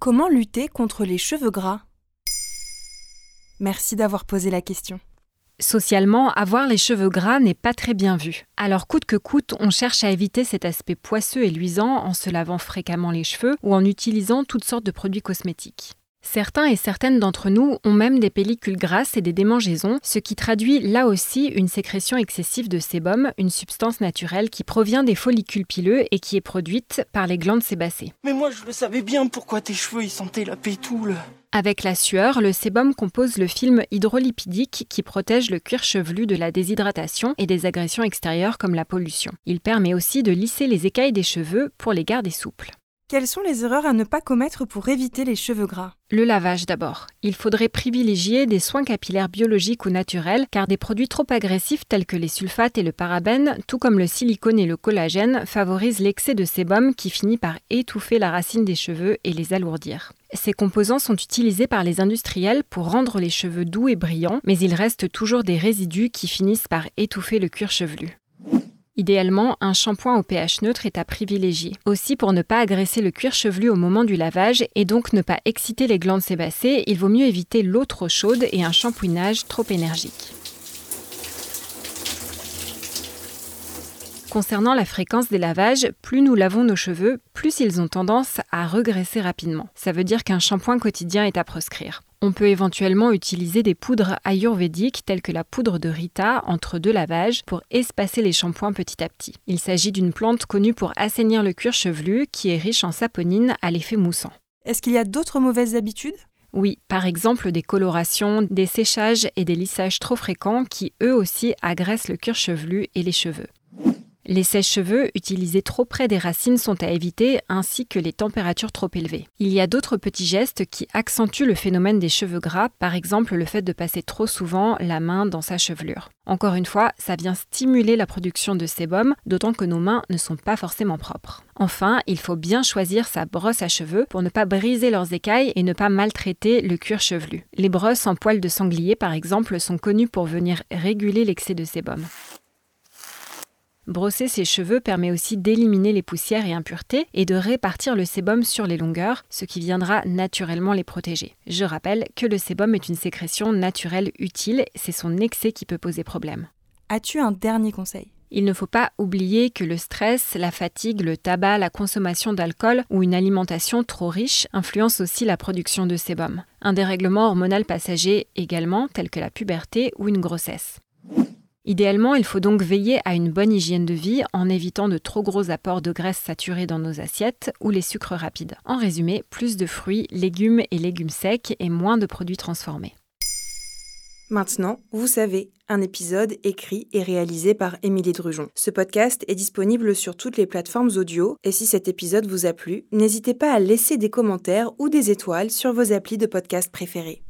Comment lutter contre les cheveux gras? Merci d'avoir posé la question. Socialement, avoir les cheveux gras n'est pas très bien vu. Alors coûte que coûte, on cherche à éviter cet aspect poisseux et luisant en se lavant fréquemment les cheveux ou en utilisant toutes sortes de produits cosmétiques. Certains et certaines d'entre nous ont même des pellicules grasses et des démangeaisons, ce qui traduit là aussi une sécrétion excessive de sébum, une substance naturelle qui provient des follicules pileux et qui est produite par les glandes sébacées. Mais moi je le savais bien pourquoi tes cheveux ils sentaient la pétoule. Avec la sueur, le sébum compose le film hydrolipidique qui protège le cuir chevelu de la déshydratation et des agressions extérieures comme la pollution. Il permet aussi de lisser les écailles des cheveux pour les garder souples. Quelles sont les erreurs à ne pas commettre pour éviter les cheveux gras? Le lavage d'abord. Il faudrait privilégier des soins capillaires biologiques ou naturels car des produits trop agressifs tels que les sulfates et le parabène, tout comme le silicone et le collagène, favorisent l'excès de sébum qui finit par étouffer la racine des cheveux et les alourdir. Ces composants sont utilisés par les industriels pour rendre les cheveux doux et brillants, mais il reste toujours des résidus qui finissent par étouffer le cuir chevelu. Idéalement, un shampoing au pH neutre est à privilégier. Aussi, pour ne pas agresser le cuir chevelu au moment du lavage et donc ne pas exciter les glandes sébacées, il vaut mieux éviter l'eau trop chaude et un shampouinage trop énergique. Concernant la fréquence des lavages, plus nous lavons nos cheveux, plus ils ont tendance à regresser rapidement. Ça veut dire qu'un shampoing quotidien est à proscrire. On peut éventuellement utiliser des poudres ayurvédiques telles que la poudre de Rita entre deux lavages pour espacer les shampoings petit à petit. Il s'agit d'une plante connue pour assainir le cuir chevelu qui est riche en saponine à l'effet moussant. Est-ce qu'il y a d'autres mauvaises habitudes? Oui, par exemple des colorations, des séchages et des lissages trop fréquents qui eux aussi agressent le cuir chevelu et les cheveux. Les sèches-cheveux utilisés trop près des racines sont à éviter, ainsi que les températures trop élevées. Il y a d'autres petits gestes qui accentuent le phénomène des cheveux gras, par exemple le fait de passer trop souvent la main dans sa chevelure. Encore une fois, ça vient stimuler la production de sébum, d'autant que nos mains ne sont pas forcément propres. Enfin, il faut bien choisir sa brosse à cheveux pour ne pas briser leurs écailles et ne pas maltraiter le cuir chevelu. Les brosses en poils de sanglier, par exemple, sont connues pour venir réguler l'excès de sébum. Brosser ses cheveux permet aussi d'éliminer les poussières et impuretés et de répartir le sébum sur les longueurs, ce qui viendra naturellement les protéger. Je rappelle que le sébum est une sécrétion naturelle utile, c'est son excès qui peut poser problème. As-tu un dernier conseil? Il ne faut pas oublier que le stress, la fatigue, le tabac, la consommation d'alcool ou une alimentation trop riche influencent aussi la production de sébum. Un dérèglement hormonal passager également, tel que la puberté ou une grossesse. Idéalement, il faut donc veiller à une bonne hygiène de vie en évitant de trop gros apports de graisse saturée dans nos assiettes ou les sucres rapides. En résumé, plus de fruits, légumes et légumes secs et moins de produits transformés. Maintenant, vous savez, un épisode écrit et réalisé par Émilie Drujon. Ce podcast est disponible sur toutes les plateformes audio et si cet épisode vous a plu, n'hésitez pas à laisser des commentaires ou des étoiles sur vos applis de podcast préférés.